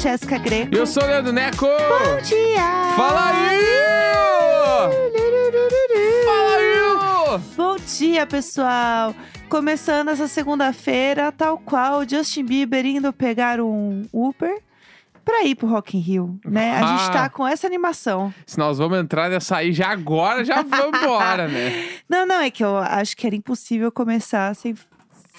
Jéssica Greco. Eu sou o Leandro Neco! Bom dia! Fala aí! Fala aí! Bom dia, pessoal! Começando essa segunda-feira, tal qual Justin Bieber indo pegar um Uber pra ir pro Rock in Rio, né? A gente Ah. tá com essa animação. Se nós vamos entrar nessa aí já agora, já vamos embora, né? Não, não, é que eu acho que era impossível começar sem,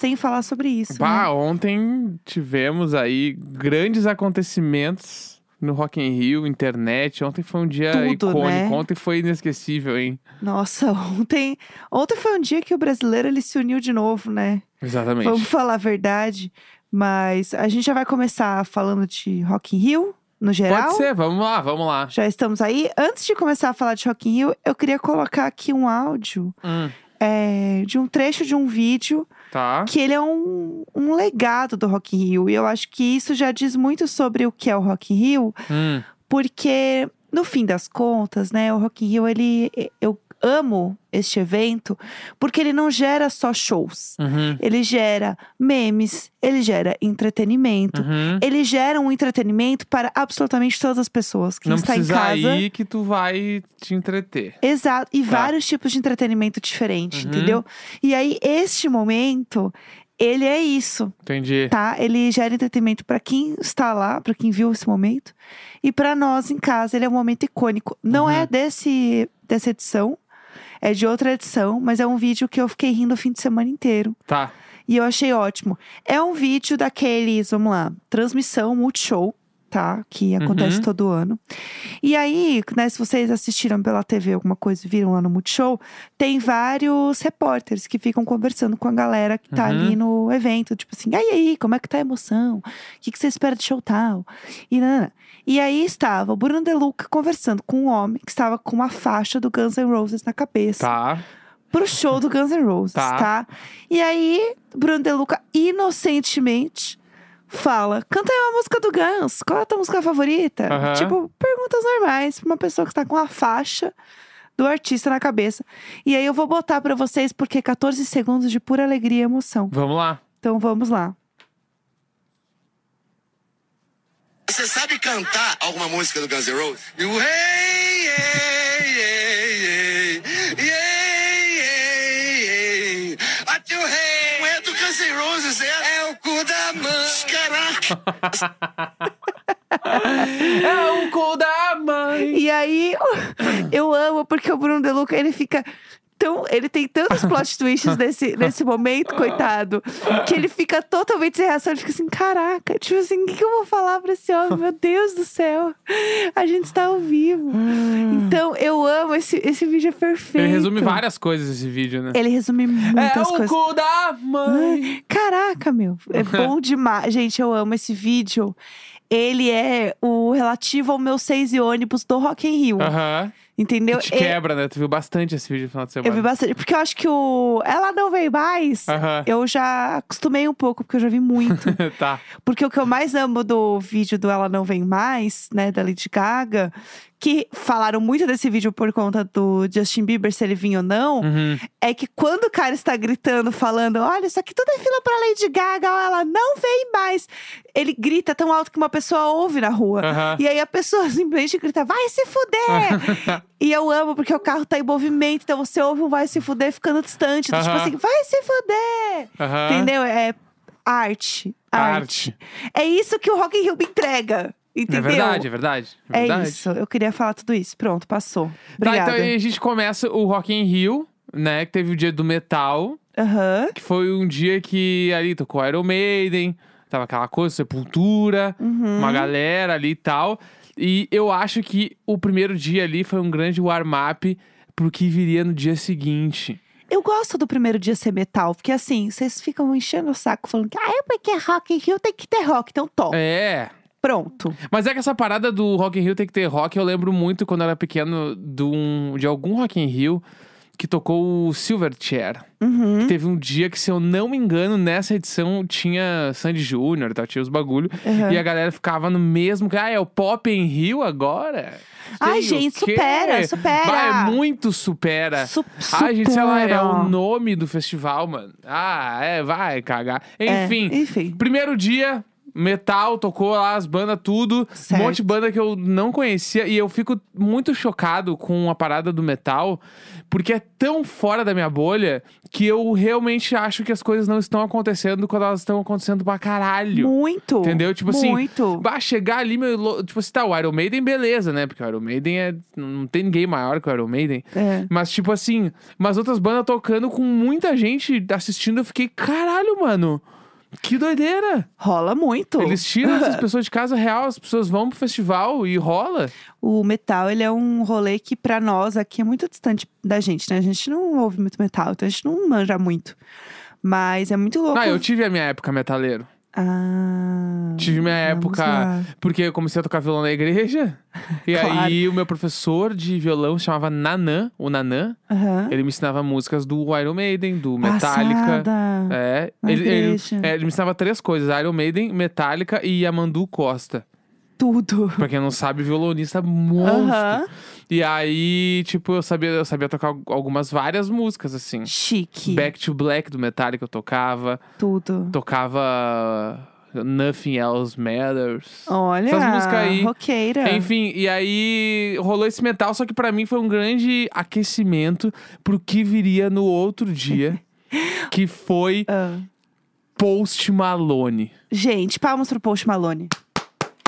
sem falar sobre isso. Bah, né? ontem tivemos aí grandes acontecimentos no Rock in Rio, internet. Ontem foi um dia Tudo, icônico, né? ontem foi inesquecível, hein? Nossa, ontem, ontem foi um dia que o brasileiro ele se uniu de novo, né? Exatamente. Vamos falar a verdade. Mas a gente já vai começar falando de Rock in Rio, no geral. Pode ser, vamos lá, vamos lá. Já estamos aí. Antes de começar a falar de Rock in Rio, eu queria colocar aqui um áudio Hum, é, de um trecho de um vídeo tá. que ele é um, um legado do Rock in Rio. E eu acho que isso já diz muito sobre o que é o Rock in Rio, Hum, porque no fim das contas, né, o Rock in Rio ele eu amo este evento porque ele não gera só shows. uhum, Ele gera memes, ele gera entretenimento. uhum. Ele gera um entretenimento para absolutamente todas as pessoas. Quem Não está em casa. ir que tu vai te entreter. Exato. E Tá. vários tipos de entretenimento diferentes, Uhum. entendeu? E aí, este momento, ele é isso, Entendi. tá? Ele gera entretenimento para quem está lá, para quem viu esse momento. E para nós em casa, ele é um momento icônico. Não Uhum. é desse, dessa edição, é de outra edição, mas é um vídeo que eu fiquei rindo o fim de semana inteiro. Tá. E eu achei ótimo. É um vídeo daqueles, vamos lá, transmissão Multishow, tá? Que acontece Uhum. todo ano. E aí, né, se vocês assistiram pela TV alguma coisa viram lá no Multishow, tem vários repórteres que ficam conversando com a galera que tá Uhum. ali no evento. Tipo assim, aí, aí, como é que tá a emoção? O que, que você espera de show tal? E, nanana. e aí estava o Bruno De Luca conversando com um homem que estava com uma faixa do Guns N' Roses na cabeça Tá. pro show do Guns N' Roses, Tá. tá? E aí, Bruno De Luca, inocentemente, fala: canta aí uma música do Guns, qual é a tua música favorita? Tipo, perguntas normais pra uma pessoa que tá com a faixa do artista na cabeça. E aí eu vou botar pra vocês, porque 14 segundos de pura alegria e emoção. Vamos lá. Então vamos lá. Você sabe cantar alguma música do Guns N' Roses? You, hey, hey, hey, hey, hey, hey, hey. Até o rei. Não é do Guns N' Roses, é? É o cu da mãe. E aí, eu amo, porque o Bruno De Luca, ele fica. Tão, ele tem tantos plot twists nesse, nesse momento, coitado, que ele fica totalmente sem reação. Ele fica assim: caraca, tipo assim, o que, que eu vou falar pra esse homem? Meu Deus do céu, a gente está ao vivo. Então, eu amo, esse, esse vídeo é perfeito. Ele resume várias coisas esse vídeo, né? Ele resume é muitas o coisas. cu da mãe. Caraca, meu, é bom demais. Gente, eu amo esse vídeo. Ele é o relativo ao meu seis e ônibus do Rock in Rio. Aham. Entendeu? Que te quebra, né? Tu viu bastante esse vídeo no final de semana. Eu vi bastante. Porque eu acho que o Ela Não Vem Mais, Aham. eu já acostumei um pouco, porque eu já vi muito. tá. porque o que eu mais amo do vídeo do Ela Não Vem Mais, né, da Lady Gaga, que falaram muito desse vídeo por conta do Justin Bieber, se ele vinha ou não, Uhum. é que quando o cara está gritando, falando, olha, isso aqui tudo é fila pra Lady Gaga, ela não vem mais. Ele grita tão alto que uma pessoa ouve na rua. Aham. E aí a pessoa simplesmente grita, vai se fuder! e eu amo, porque o carro tá em movimento, então você ouve um vai se fuder ficando distante. Então, Tipo assim, vai se fuder! Entendeu? É arte. Arte. Arte. É isso que o Rock in Rio me entrega. É Entendeu? verdade, é verdade. É, É verdade. isso. Eu queria falar tudo isso. Pronto, passou. Tá, Obrigada. então aí a gente começa o Rock in Rio, né? Que teve o dia do metal, Aham. que foi um dia que ali tocou Iron Maiden, tava aquela coisa, Sepultura, Uhum. uma galera ali e tal. E eu acho que o primeiro dia ali foi um grande warm-up pro que viria no dia seguinte. Eu gosto do primeiro dia ser metal, porque assim, vocês ficam enchendo o saco falando que, ah, é porque é Rock in Rio tem que ter rock, então top. É. Pronto. Mas é que essa parada do Rock in Rio tem que ter rock, eu lembro muito quando eu era pequeno de, um, de algum Rock in Rio que tocou o Silverchair. Uhum. Que teve um dia que, se eu não me engano, nessa edição tinha Sandy Júnior, tá? tinha os bagulho. Uhum. E a galera ficava no mesmo. Ah, é o Pop em Rio agora? Ai, Sei gente, supera, supera. Vai, muito supera. Su Ai, gente, sei lá, é supera. o nome do festival, mano. Ah, é, vai cagar. É, Enfim, enfim. primeiro dia, metal, tocou lá as bandas, tudo. Certo. Um monte de banda que eu não conhecia. E eu fico muito chocado com a parada do metal, porque é tão fora da minha bolha que eu realmente acho que as coisas não estão acontecendo quando elas estão acontecendo pra caralho. Muito. Entendeu? Tipo assim, Muito. Bah, chegar ali, meu, tipo assim, tá, o Iron Maiden, beleza, né? Porque o Iron Maiden é. Não tem ninguém maior que o Iron Maiden. É. Mas, tipo assim, mas outras bandas tocando com muita gente assistindo, eu fiquei, caralho, mano. Que doideira! Rola muito. Eles tiram essas pessoas de casa real, as pessoas vão pro festival e rola. O metal, ele é um rolê que pra nós aqui é muito distante da gente, né? A gente não ouve muito metal, então a gente não manja muito. Mas é muito louco. Ah, eu tive a minha época metaleiro. Ah, Tive minha época. lá. Porque eu comecei a tocar violão na igreja. E Claro. aí o meu professor de violão se chamava Nanã, o Nanã. Aham. Ele me ensinava músicas do Iron Maiden, do Metallica. Passada. É, ele, ele, é, ele me ensinava três coisas: Iron Maiden, Metallica e Amandu Costa. Tudo. Pra quem não sabe, violonista monstro. Aham. E aí, tipo, eu sabia, eu sabia tocar algumas várias músicas, assim. Chique. Back to Black do Metallica eu tocava. Tudo. Tocava Nothing Else Matters. Olha, Essas músicas aí. roqueira. Enfim, e aí rolou esse metal, só que pra mim foi um grande aquecimento pro que viria no outro dia, que foi Ah. Post Malone. Gente, palmas pro Post Malone.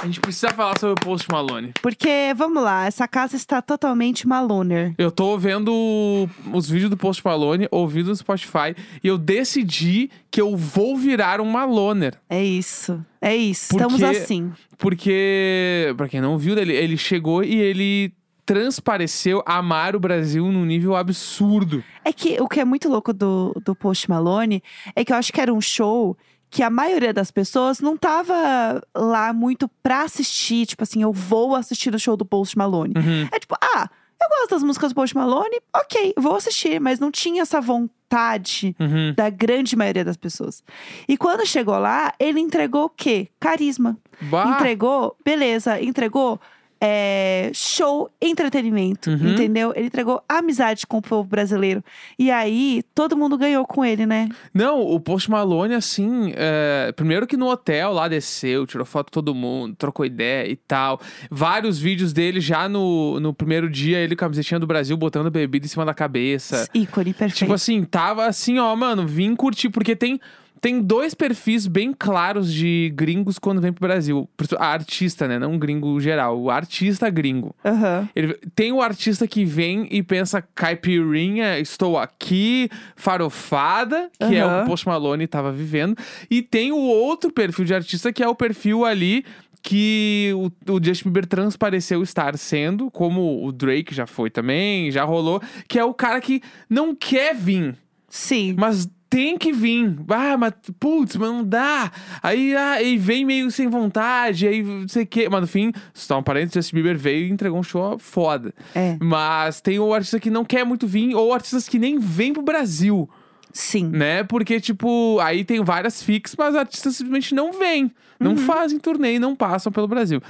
A gente precisa falar sobre o Post Malone. Porque, vamos lá, essa casa está totalmente maloner. Eu tô vendo os vídeos do Post Malone, ouvindo no Spotify, e eu decidi que eu vou virar um Maloner. É isso. É isso. Porque- Estamos assim. Porque, pra quem não viu, ele, ele chegou e ele transpareceu amar o Brasil num nível absurdo. É que o que é muito louco do, do Post Malone é que eu acho que era um show que a maioria das pessoas não tava lá muito pra assistir. Tipo assim, eu vou assistir o show do Post Malone. Uhum. É tipo, ah, eu gosto das músicas do Post Malone, ok, vou assistir. Mas não tinha essa vontade Uhum. da grande maioria das pessoas. E quando chegou lá, ele entregou o quê? Carisma. Bah. Entregou, beleza, entregou é, show, entretenimento, Uhum. entendeu? Ele entregou amizade com o povo brasileiro. E aí, todo mundo ganhou com ele, né? Não, o Post Malone, assim, é, primeiro que no hotel lá desceu, tirou foto todo mundo, trocou ideia e tal. Vários vídeos dele já no, no primeiro dia, ele com a camisetinha do Brasil, botando bebida em cima da cabeça. Ícone, perfeito. Tipo assim, tava assim, ó, mano, vim curtir, porque tem. Tem dois perfis bem claros de gringos quando vem pro Brasil. A artista, né? Não um gringo geral. O artista gringo. Aham. Ele, tem o artista que vem e pensa caipirinha, estou aqui, farofada, que é o que o Post Malone tava vivendo. E tem o outro perfil de artista que é o perfil ali que o, o Justin Bieber transpareceu estar sendo, como o Drake já foi também, já rolou, que é o cara que não quer vir, Sim. mas tem que vir. Ah, mas putz, mas não dá. Aí, ah, e vem meio sem vontade, aí não sei o quê. Mas no fim, só um parênteses, Justin Bieber veio e entregou um show foda. É. Mas tem o artista que não quer muito vir, ou artistas que nem vêm pro Brasil, Sim. né? Porque, tipo, aí tem várias fix, mas artistas simplesmente não vêm. Não fazem turnê e não passam pelo Brasil.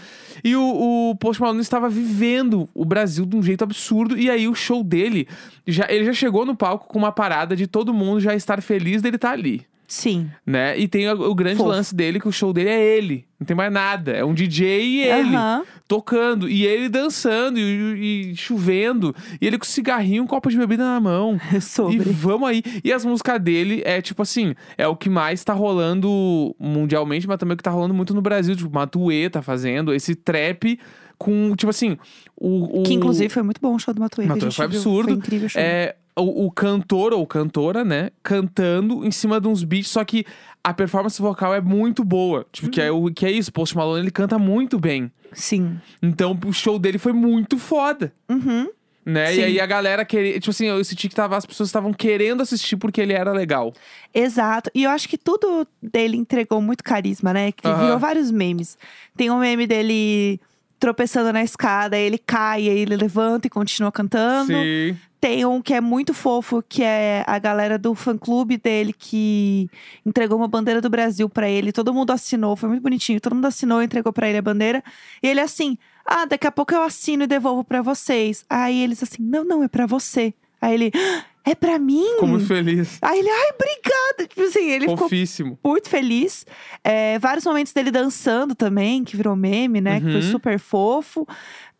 E o, o Post Malone estava vivendo o Brasil de um jeito absurdo. E aí o show dele, já, ele já chegou no palco com uma parada de todo mundo já estar feliz dele estar ali. Sim. Né? E tem o, o grande Fofo. lance dele, que o show dele é ele. Não tem mais nada. É um DJ e ele Aham. tocando. E ele dançando e, e chovendo. E ele com cigarrinho, um copo de bebida na mão. E Sobre. vamos aí. E as músicas dele é tipo assim: é o que mais tá rolando mundialmente, mas também o que tá rolando muito no Brasil. Tipo, Matuê tá fazendo esse trap com, tipo assim. O, o, Que inclusive foi muito bom o show do Matuê. Matuê foi viu. absurdo. Foi incrível o show. É, o, o cantor ou cantora, né? Cantando em cima de uns beats, só que a performance vocal é muito boa. Tipo, que, é, Uhum. o, que é isso. Post Malone, ele canta muito bem. Sim. Então, o show dele foi muito foda. Uhum. Né? Sim. E aí a galera queria. Tipo assim, eu senti que tava, as pessoas estavam querendo assistir porque ele era legal. Exato. E eu acho que tudo dele entregou muito carisma, né? Que Aham. virou vários memes. Tem um meme dele tropeçando na escada, aí ele cai, aí ele levanta e continua cantando. Sim. Tem um que é muito fofo, que é a galera do fã-clube dele que entregou uma bandeira do Brasil pra ele. Todo mundo assinou, foi muito bonitinho. Todo mundo assinou e entregou pra ele a bandeira. E ele assim: "Ah, daqui a pouco eu assino e devolvo pra vocês". Aí eles assim: "Não, não, é pra você". Aí ele: "Ah, É pra mim? Ficou muito feliz. Aí ele, ai, obrigada. Tipo assim, ele ficou Fofíssimo. muito feliz. É, vários momentos dele dançando também, que virou meme, né? Que foi Uhum. super fofo.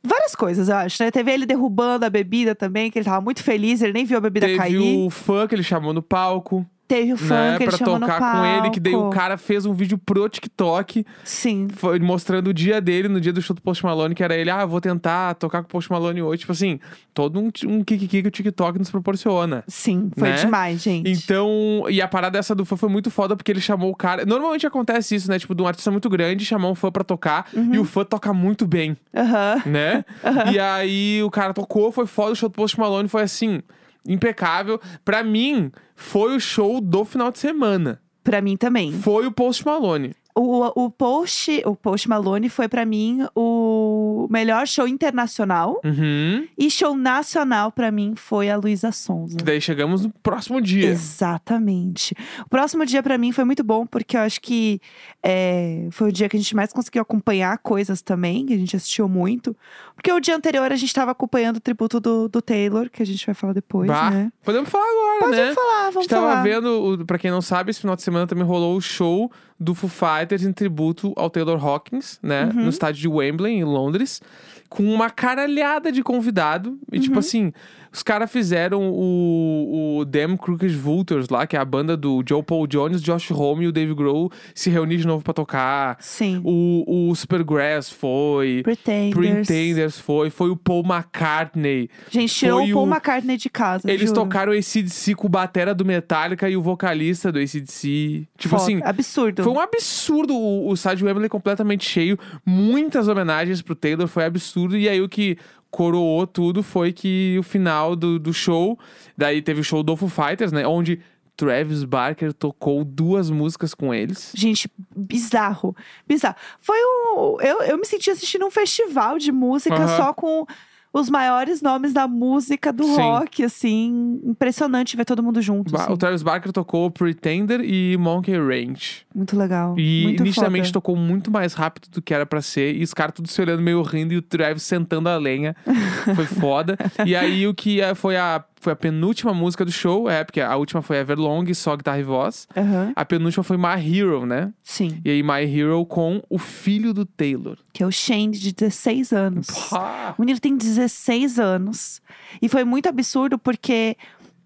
Várias coisas, eu acho, né? Teve ele derrubando a bebida também, que ele tava muito feliz, ele nem viu a bebida Teve cair. o fã que ele chamou no palco, Teve o fã né? que ele Pra chamou no tocar com ele, que daí o palco. cara fez um vídeo pro TikTok, Sim. foi mostrando o dia dele, no dia do show do Post Malone, que era ele, ah, vou tentar tocar com o Post Malone hoje. Tipo assim, todo um, um kikiki que o TikTok nos proporciona. Sim, foi Né? demais, gente. Então, e a parada dessa do fã foi muito foda porque ele chamou o cara. Normalmente acontece isso, né? Tipo, de um artista muito grande chamar um fã pra tocar Uhum. e o fã toca muito bem, Aham. né? E aí o cara tocou, foi foda, o show do Post Malone foi assim, impecável. Pra mim, foi o show do final de semana. Pra mim também. Foi o Post Malone. O, o Post, o Post Malone foi pra mim o melhor show internacional. Uhum. E show nacional pra mim foi a Luísa Sonza. Daí chegamos no próximo dia. Exatamente. O próximo dia pra mim foi muito bom, porque eu acho que é, foi o dia que a gente mais conseguiu acompanhar coisas também, que a gente assistiu muito. Porque o dia anterior a gente tava acompanhando o tributo do, do Taylor, que a gente vai falar depois, Bah, né? Podemos falar agora, Pode né? falar, A vamos gente tava falar. vendo, o- pra quem não sabe, esse final de semana também rolou o show do Foo Fighters em tributo ao Taylor Hawkins, né? Uhum. No estádio de Wembley, em Londres. Com uma caralhada de convidado. E Uhum. tipo assim, os caras fizeram o, o Damn Crooked Vultures lá, que é a banda do Joe Paul Jones, Josh Homme e o Dave Grohl se reunir de novo pra tocar. Sim. O, o Supergrass foi. Pretenders. Pretenders foi. Foi o Paul McCartney. Gente, tirou o Paul o- McCartney de casa. Eles juro. tocaram o ACDC com o batera do Metallica e o vocalista do ACDC. Tipo Foda. assim, Absurdo. foi um absurdo o, o estádio Wembley completamente cheio. Muitas homenagens pro Taylor, foi absurdo. E aí o que coroou tudo foi que o final do, do show, daí teve o show do Foo Fighters, né? Onde Travis Barker tocou duas músicas com eles. Gente, bizarro. Bizarro. Foi um. Eu, eu me senti assistindo um festival de música Aham. só com os maiores nomes da música do Sim. rock, assim. Impressionante ver todo mundo junto. Ba- assim. O Travis Barker tocou Pretender e Monkey Ranch. Muito legal. E muito nitidamente foda. tocou muito mais rápido do que era pra ser. E os caras tudo se olhando meio rindo e o Travis sentando a lenha. Foi foda. e aí o que é- foi a, foi a penúltima música do show, é, porque a última foi Everlong, só guitarra e voz. Aham. A penúltima foi My Hero, né? Sim. E aí My Hero com o filho do Taylor. Que é o Shane, de 16 anos. Pá! O menino tem 16 anos. E foi muito absurdo porque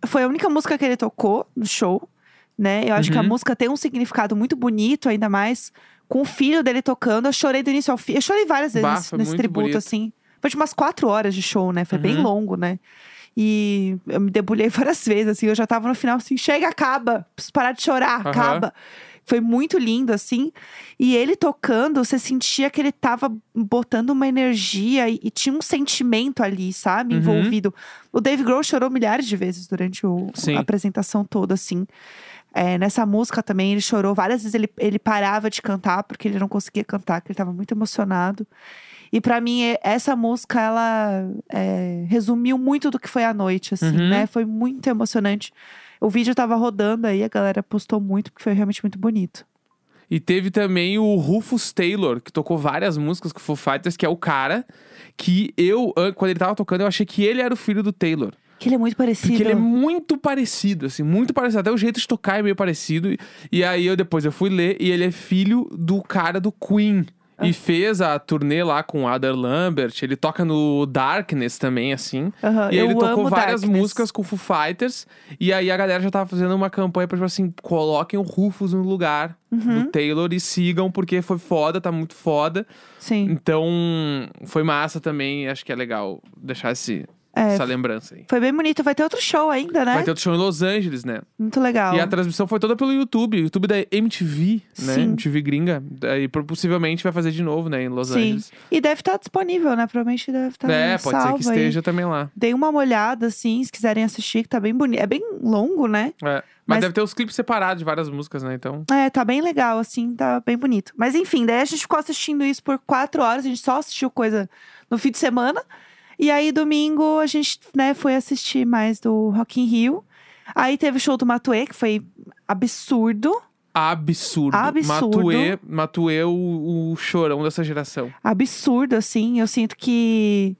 foi a única música que ele tocou no show, né? Eu acho que a Uhum. música tem um significado muito bonito, ainda mais com o filho dele tocando. Eu chorei do início ao fim. Eu chorei várias vezes Bah, nesse, nesse tributo, bonito. assim. Foi de umas quatro horas de show, né? Foi bem Uhum. longo, né? E eu me debulhei várias vezes, assim. Eu já tava no final, assim, chega, acaba. Preciso parar de chorar, Aham. acaba. Foi muito lindo, assim. E ele tocando, você sentia que ele tava botando uma energia e, e tinha um sentimento ali, sabe? Uhum. Envolvido. O Dave Grohl chorou milhares de vezes durante o- a apresentação toda, assim. É, nessa música também ele chorou várias vezes. Ele, ele parava de cantar porque ele não conseguia cantar, porque ele tava muito emocionado. E pra mim, essa música, ela é, resumiu muito do que foi a noite, assim, Uhum. né? Foi muito emocionante. O vídeo tava rodando aí, a galera postou muito, porque foi realmente muito bonito. E teve também o Rufus Taylor, que tocou várias músicas com o Foo Fighters, que é o cara que eu, an- quando ele tava tocando, eu achei que ele era o filho do Taylor. Que ele é muito parecido. Porque ele é muito parecido, assim, muito parecido. Até o jeito de tocar é meio parecido. E- E aí eu depois eu fui ler e ele é filho do cara do Queen. Ah. E fez a turnê lá com o Lambert. Ele toca no Darkness também, assim. Aham, E ele tocou várias Darkness. músicas com o Foo Fighters. E aí a galera já tava fazendo uma campanha pra, tipo assim, coloquem o Rufus no lugar Uhum. do Taylor e sigam, porque foi foda, tá muito foda. Sim. Então, foi massa também. Acho que é legal deixar esse, É, essa lembrança aí. Foi bem bonito. Vai ter outro show ainda, né? Vai ter outro show em Los Angeles, né? Muito legal. E a transmissão foi toda pelo YouTube, YouTube da MTV, né? Sim. MTV gringa. Daí possivelmente vai fazer de novo, né, em Los Sim. Angeles. E deve estar disponível, né? Provavelmente deve estar é, pode ser que aí. esteja também lá. Dei uma olhada, assim, se quiserem assistir, que tá bem bonito. É bem longo, né? É. Mas, Mas- deve ter os clipes separados de várias músicas, né? Então. É, tá bem legal, assim, tá bem bonito. Mas enfim, daí a gente ficou assistindo isso por quatro horas, a gente só assistiu coisa no fim de semana. E aí, domingo, a gente, né, foi assistir mais do Rock in Rio. Aí teve o show do Matuê, que foi absurdo. Absurdo. Absurdo. Matuê, Matuê o, o chorão dessa geração. Absurdo, assim. Eu sinto que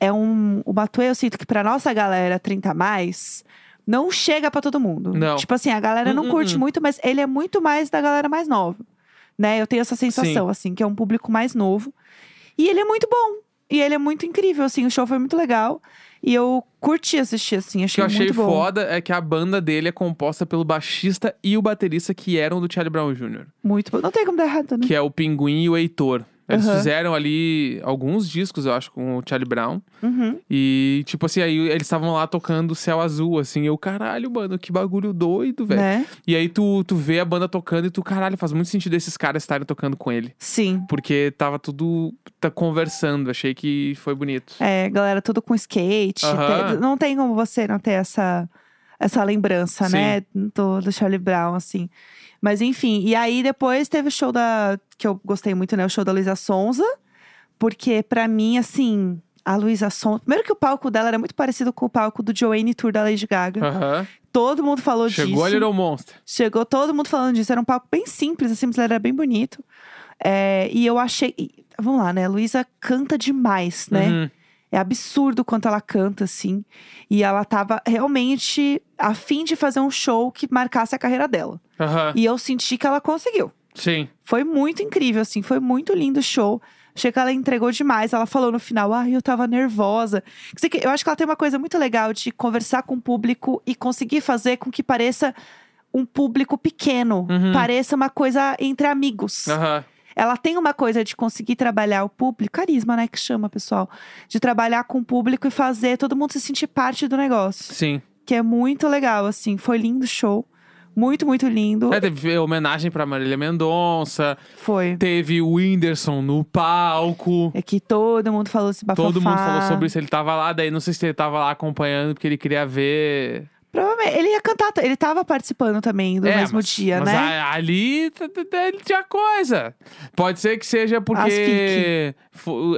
é um. O Matuê, eu sinto que pra nossa galera 30 a mais, não chega pra todo mundo. Não. Tipo assim, a galera não Hum, hum, curte hum. muito, mas ele é muito mais da galera mais nova. Né? Eu tenho essa sensação, assim, que é um público mais novo. E ele é muito bom. E ele é muito incrível, assim. O show foi muito legal. E eu curti assistir, assim. O que Achei, eu achei muito bom. foda é que a banda dele é composta pelo baixista e o baterista que eram do Charlie Brown Jr., Muito bom. Não tem como dar errado, né? que é o Pinguim e o Heitor. Eles Aham. fizeram ali alguns discos, eu acho, com o Charlie Brown. Uhum. E, tipo assim, aí eles estavam lá tocando Céu Azul, assim. Eu, caralho, mano, que bagulho doido, velho. Né? E aí tu, tu vê a banda tocando e tu, caralho, faz muito sentido esses caras estarem tocando com ele. Sim. Porque tava tudo tá conversando, achei que foi bonito. É, galera, tudo com skate. Aham. Tem- não tem como você não ter essa, essa lembrança, Sim. né? Do, do Charlie Brown, assim. Mas enfim, e aí depois teve o show da. Que eu gostei muito, né? O show da Luísa Sonza. Porque pra mim, assim, a Luísa Sonza. Primeiro que o palco dela era muito parecido com o palco do Joanne Tour da Lady Gaga. Aham. Todo mundo falou Chegou disso. a Little Monster. Chegou todo mundo falando disso. Era um palco bem simples, assim, mas era bem bonito. É, e eu achei. Vamos lá, né? A Luísa canta demais, né? Uhum. É absurdo quanto ela canta, assim. E ela tava realmente a fim de fazer um show que marcasse a carreira dela. Aham. E eu senti que ela conseguiu. Sim. Foi muito incrível, assim. Foi muito lindo o show. Achei que ela entregou demais. Ela falou no final, ai, eu tava nervosa. Eu acho que ela tem uma coisa muito legal de conversar com o público e conseguir fazer com que pareça um público pequeno. Uhum. Pareça uma coisa entre amigos. Aham. Ela tem uma coisa de conseguir trabalhar o público, carisma, né, que chama, pessoal, de trabalhar com o público e fazer todo mundo se sentir parte do negócio, Sim. que é muito legal, assim. Foi lindo o show, muito, muito lindo. É, teve homenagem pra Marília Mendonça. Foi. Teve o Whindersson no palco. É que todo mundo falou esse bafafá. Todo mundo falou sobre isso. Ele tava lá, daí não sei se ele tava lá acompanhando porque ele queria ver. Provavelmente. Ele ia cantar, ele tava participando também do É, mesmo mas- dia, mas né? a- ali ele tinha coisa. Pode ser que seja porque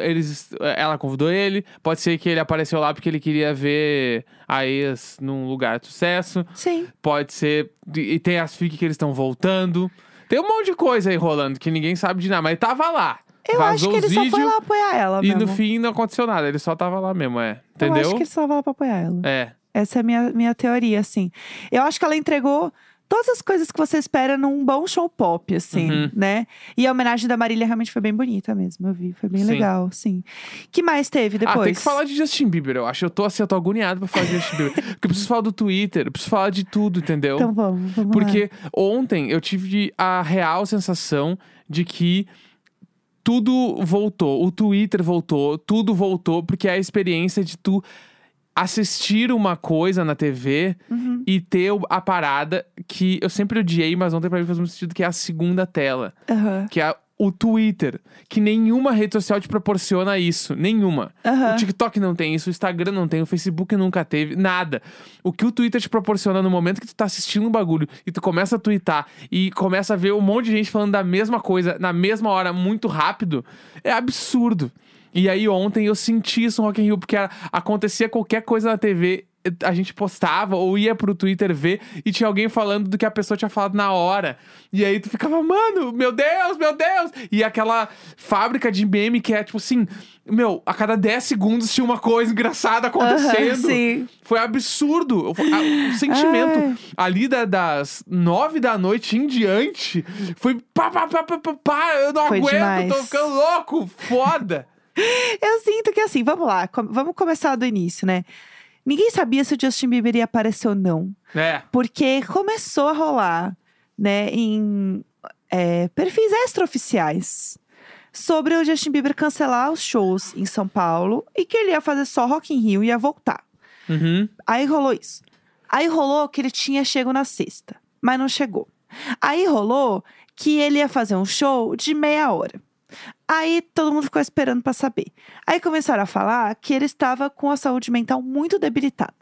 eles, ela convidou ele. Pode ser que ele apareceu lá porque ele queria ver a ex num lugar de sucesso. Sim. Pode ser. E tem as fic que eles estão voltando. Tem um monte de coisa aí rolando que ninguém sabe de nada, mas ele tava lá. Eu acho que ele só foi lá apoiar ela E mesmo. no fim não aconteceu nada, ele só tava lá mesmo, é. Eu Entendeu? acho que ele só vai lá pra apoiar ela. É. Essa é a minha, minha teoria, assim. Eu acho que ela entregou todas as coisas que você espera num bom show pop, assim, Uhum. né? E a homenagem da Marília realmente foi bem bonita mesmo, eu vi. Foi bem Sim. legal, sim. que mais teve depois? Ah, tem que falar de Justin Bieber, eu acho. Eu tô assim, eu tô agoniado pra falar de Justin Bieber. Porque eu preciso falar do Twitter, eu preciso falar de tudo, entendeu? Então vamos, vamos lá. Porque ontem eu tive a real sensação de que tudo voltou, o Twitter voltou, tudo voltou, porque é a experiência de tu assistir uma coisa na TV Uhum. e ter a parada que eu sempre odiei, mas ontem pra mim faz muito sentido, que é a segunda tela. Aham, Que é o Twitter. Que nenhuma rede social te proporciona isso. Nenhuma. aham. O TikTok não tem isso, o Instagram não tem, o Facebook nunca teve, nada. O que o Twitter te proporciona no momento que tu tá assistindo um bagulho e tu começa a twittar e começa a ver um monte de gente falando da mesma coisa na mesma hora, muito rápido, é absurdo. E aí ontem eu senti isso no Rock in Rio, porque a- acontecia qualquer coisa na TV, a gente postava ou ia pro Twitter ver e tinha alguém falando do que a pessoa tinha falado na hora. E aí tu ficava, mano, meu Deus, meu Deus! E aquela fábrica de meme que é tipo assim, meu, a cada 10 segundos tinha uma coisa engraçada acontecendo. Sim. Foi absurdo. O, sentimento Ai. ali da- das nove da noite em diante foi pá, pá, pá, pá, pá, pá, eu não Foi aguento, demais. tô ficando louco, foda. Eu sinto que assim, vamos lá, com- vamos começar do início, né? Ninguém sabia se o Justin Bieber ia aparecer ou não. É, Porque começou a rolar, né, em é, perfis extraoficiais sobre o Justin Bieber cancelar os shows em São Paulo e que ele ia fazer só Rock in Rio e ia voltar. uhum, Aí rolou isso. Aí rolou que ele tinha chego na sexta, mas não chegou. Aí rolou que ele ia fazer um show de meia hora. Aí todo mundo ficou esperando pra saber. Aí começaram a falar que ele estava com a saúde mental muito debilitada.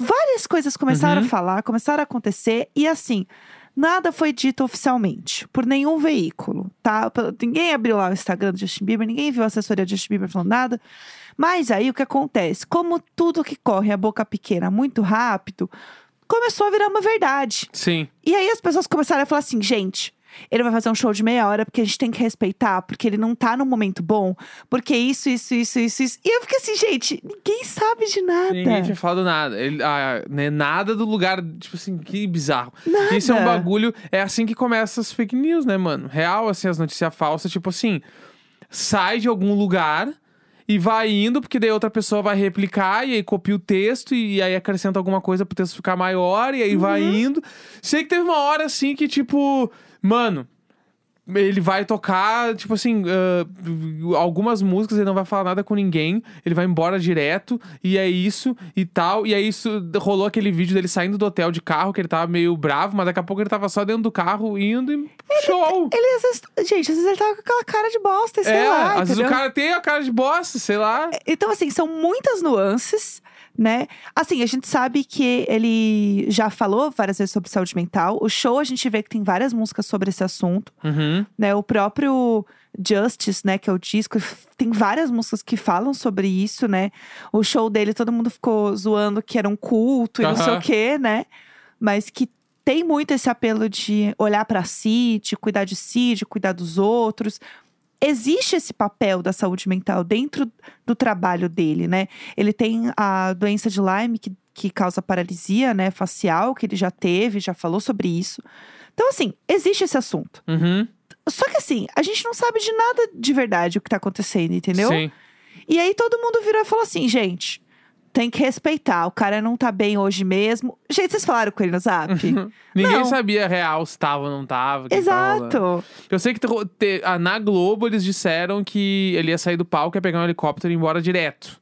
Várias coisas começaram Uhum. a falar, começaram a acontecer e assim, nada foi dito oficialmente por nenhum veículo, tá? Ninguém abriu lá o Instagram do Justin Bieber, ninguém viu a assessoria do Justin Bieber falando nada. Mas aí o que acontece? Como tudo que corre a boca pequena muito rápido, começou a virar uma verdade. sim. E aí as pessoas começaram a falar assim, gente, Ele vai fazer um show de meia hora porque a gente tem que respeitar, porque ele não tá num momento bom, porque isso, isso, isso, isso, isso. E eu fiquei assim, gente, ninguém sabe de nada. Ninguém tinha falado nada. Ele, ah, né, nada do lugar, tipo assim, que bizarro. Nada. Isso é um bagulho. É assim que começa as fake news, né, mano? Real, assim, as notícias falsas, tipo assim, sai de algum lugar e vai indo, porque daí outra pessoa vai replicar, e aí copia o texto, e aí acrescenta alguma coisa pro texto ficar maior, e aí vai Uhum. indo. Sei que teve uma hora assim que, tipo, mano. Ele vai tocar, tipo assim, ah, algumas músicas, ele não vai falar nada com ninguém, ele vai embora direto, e é isso e tal. E aí isso rolou aquele vídeo dele saindo do hotel de carro, que ele tava meio bravo, mas daqui a pouco ele tava só dentro do carro indo e show. Ele às vezes. Gente, às vezes ele tava com aquela cara de bosta, sei é, lá. às vezes o entendeu? cara tem a cara de bosta, sei lá. Então, assim, são muitas nuances, né? Assim, a gente sabe que ele já falou várias vezes sobre saúde mental. O show, a gente vê que tem várias músicas sobre esse assunto, Uhum. né? O próprio Justice, né, que é o disco, tem várias músicas que falam sobre isso, né? O show dele, todo mundo ficou zoando que era um culto e não sei o quê, né? Mas que tem muito esse apelo de olhar pra si, de cuidar de si, de cuidar dos outros. Existe esse papel da saúde mental dentro do trabalho dele, né? Ele tem a doença de Lyme que, que causa paralisia, né, facial, que ele já teve, já falou sobre isso. Então, assim, existe esse assunto. Uhum. Só que assim, a gente não sabe de nada de verdade o que tá acontecendo, entendeu? Sim. E aí todo mundo virou e falou assim, gente, tem que respeitar. O cara não tá bem hoje mesmo. Gente, vocês falaram com ele no zap? Ninguém Não. sabia real se tava ou não tava. Exato. Eu sei que te- te- ah, na Globo eles disseram que ele ia sair do palco, ia pegar um helicóptero e ir embora direto.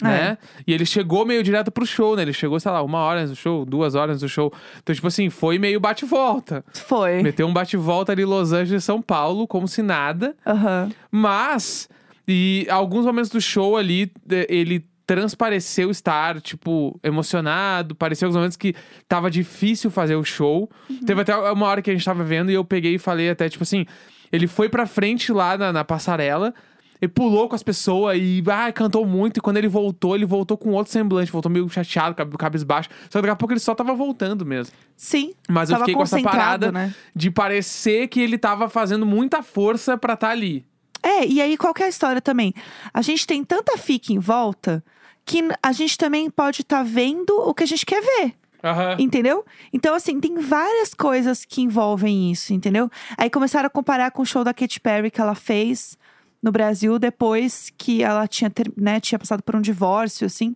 É. Né? E ele chegou meio direto pro show, né? Ele chegou, sei lá, uma hora antes do show, duas horas antes do show. Então, tipo assim, foi meio bate-volta. Foi. Meteu um bate-volta ali em Los Angeles, São Paulo, como se nada. Aham. Mas, e alguns momentos do show ali, eh, ele transpareceu estar, tipo, emocionado. Pareceu alguns momentos que tava difícil fazer o show. Teve até uma hora que a gente tava vendo e eu peguei e falei até, tipo assim, ele foi pra frente lá na, na passarela. Ele pulou com as pessoas e ah, cantou muito. E quando ele voltou, ele voltou com outro semblante. Voltou meio chateado, cab- cabisbaixo. Só que daqui a pouco ele só tava voltando mesmo. Sim. Mas eu fiquei com essa parada né? de parecer que ele tava fazendo muita força pra estar ali. É, e aí qual que é a história também? A gente tem tanta fica em volta que a gente também pode estar vendo o que a gente quer ver. Aham. Entendeu? Então, assim, tem várias coisas que envolvem isso, entendeu? Aí começaram a comparar com o show da Katy Perry que ela fez no Brasil depois que ela tinha, né, tinha passado por um divórcio, assim,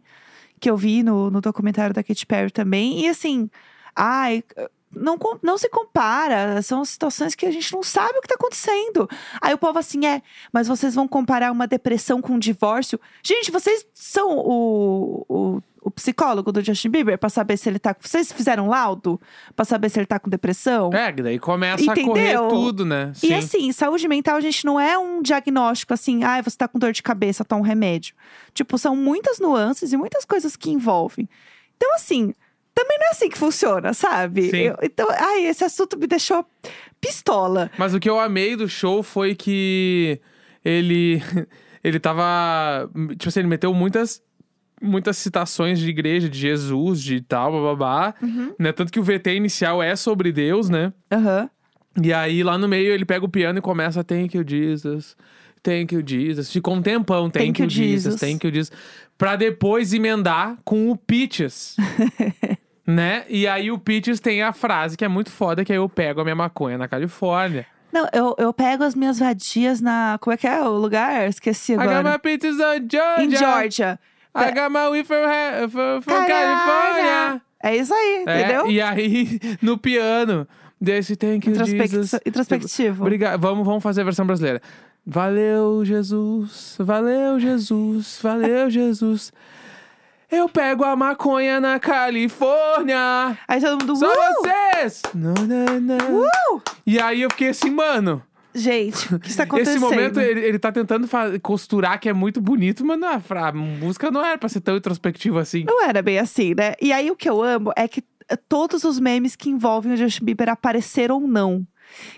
que eu vi no, no documentário da Katy Perry também. E assim, ai. Não, não se compara, são situações que a gente não sabe o que tá acontecendo. Aí o povo assim, é, mas vocês vão comparar uma depressão com um divórcio? Gente, vocês são o, o, o psicólogo do Justin Bieber pra saber se ele tá. Vocês fizeram laudo pra saber se ele tá com depressão? É, daí começa a Entendeu? correr tudo, né? E assim, saúde mental, a gente não é um diagnóstico assim, ah, você tá com dor de cabeça, toma um remédio. Tipo, são muitas nuances e muitas coisas que envolvem. Então, assim, também não é assim que funciona, sabe? Eu- então, ai, esse assunto me deixou pistola. Mas o que eu amei do show foi que ele ele tava, tipo assim, ele meteu muitas muitas citações de igreja, de Jesus, de tal, bababá, Uhum. né? Tanto que o VT inicial é sobre Deus, né? Aham. E aí lá no meio ele pega o piano e começa Thank you Jesus. Thank you Jesus. Ficou um tempão, thank, Thank you, you, Jesus, Jesus. thank you Jesus. Pra depois emendar com o Peaches. né? E aí o Peaches tem a frase que é muito foda, que é eu pego a minha maconha na Califórnia. Não, eu, eu pego as minhas vadias na. Como é que é o lugar? Esqueci I got agora. my peaches on Georgia. Em Georgia. I got my weed from, from, from! California. É isso aí, É, entendeu? e aí, no piano, desse thank you, Introspec- Jesus. introspectivo. Obrigado. Vamos, vamos fazer a versão brasileira. Valeu, Jesus. Valeu, Jesus. Valeu, Jesus. Eu pego a maconha na Califórnia. Aí todo mundo. Só "Uh!" vocês! Não, não, não. Uh! E aí eu fiquei assim, mano. Gente, o que está acontecendo? Esse momento ele, ele tá tentando fa- costurar que é muito bonito, mas não, a fra- a música não era pra ser tão introspectiva assim. Não era bem assim, né? E aí o que eu amo é que eh, todos os memes que envolvem o Justin Bieber apareceram ou não.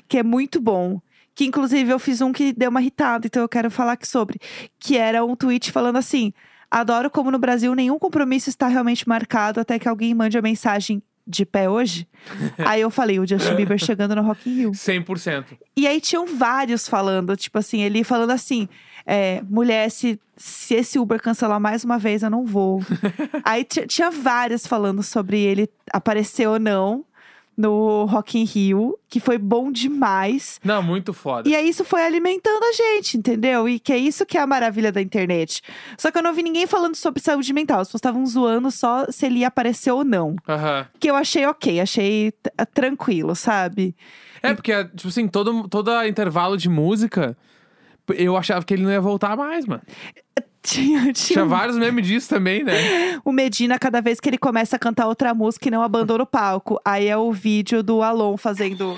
Que é muito bom. Que inclusive eu fiz um que deu uma irritada, então eu quero falar aqui sobre. Que era um tweet falando assim: Adoro como no Brasil nenhum compromisso está realmente marcado até que alguém mande a mensagem de pé hoje? aí eu falei, o Justin Bieber chegando no Rock in Rio. 100%. E aí tinham vários falando, tipo assim, ele falando assim: é, mulher, se, se esse Uber cancelar mais uma vez, eu não vou. aí ti- tinha vários falando sobre ele aparecer ou não no Rock in Rio, que foi bom demais. Não, muito foda. E aí isso foi alimentando a gente, entendeu? E que é isso que é a maravilha da internet. Só que eu não vi ninguém falando sobre saúde mental. As pessoas estavam zoando só se ele ia aparecer ou não. Aham. Que eu achei ok, achei t- tranquilo, sabe? É, porque, tipo assim, todo, todo intervalo de música, eu achava que ele não ia voltar mais, mano. Tinha, tinha Tinha um- vários memes disso também, né? o Medina, cada vez que ele começa a cantar outra música e não abandona o palco. Aí é o vídeo do Alon fazendo.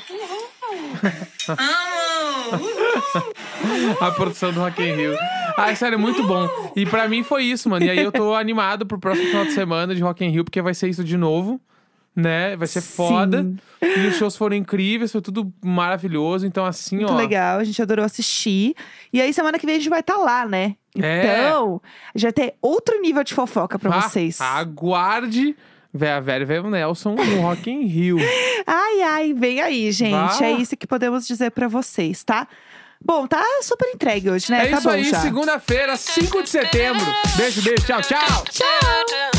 A produção do Rock in Rio. Ah, sério, muito bom. E pra mim foi isso, mano. E aí eu tô animado pro próximo final de semana de Rock in Rio, porque vai ser isso de novo, né? Vai ser foda. Sim. E os shows foram incríveis, foi tudo maravilhoso. Então, assim, Muito ó. legal, a gente adorou assistir. E aí, semana que vem a gente vai estar lá, né? É. Então, já tem outro nível de fofoca pra ah, vocês. Aguarde. Véia velho e velho Nelson no Rock in Rio. Ai, ai, vem aí, gente. Vá. É isso que podemos dizer pra vocês, tá? Bom, tá super entregue hoje, né? É tá isso bom aí, já. segunda-feira, 5 de setembro. Beijo, beijo, tchau, tchau. Tchau!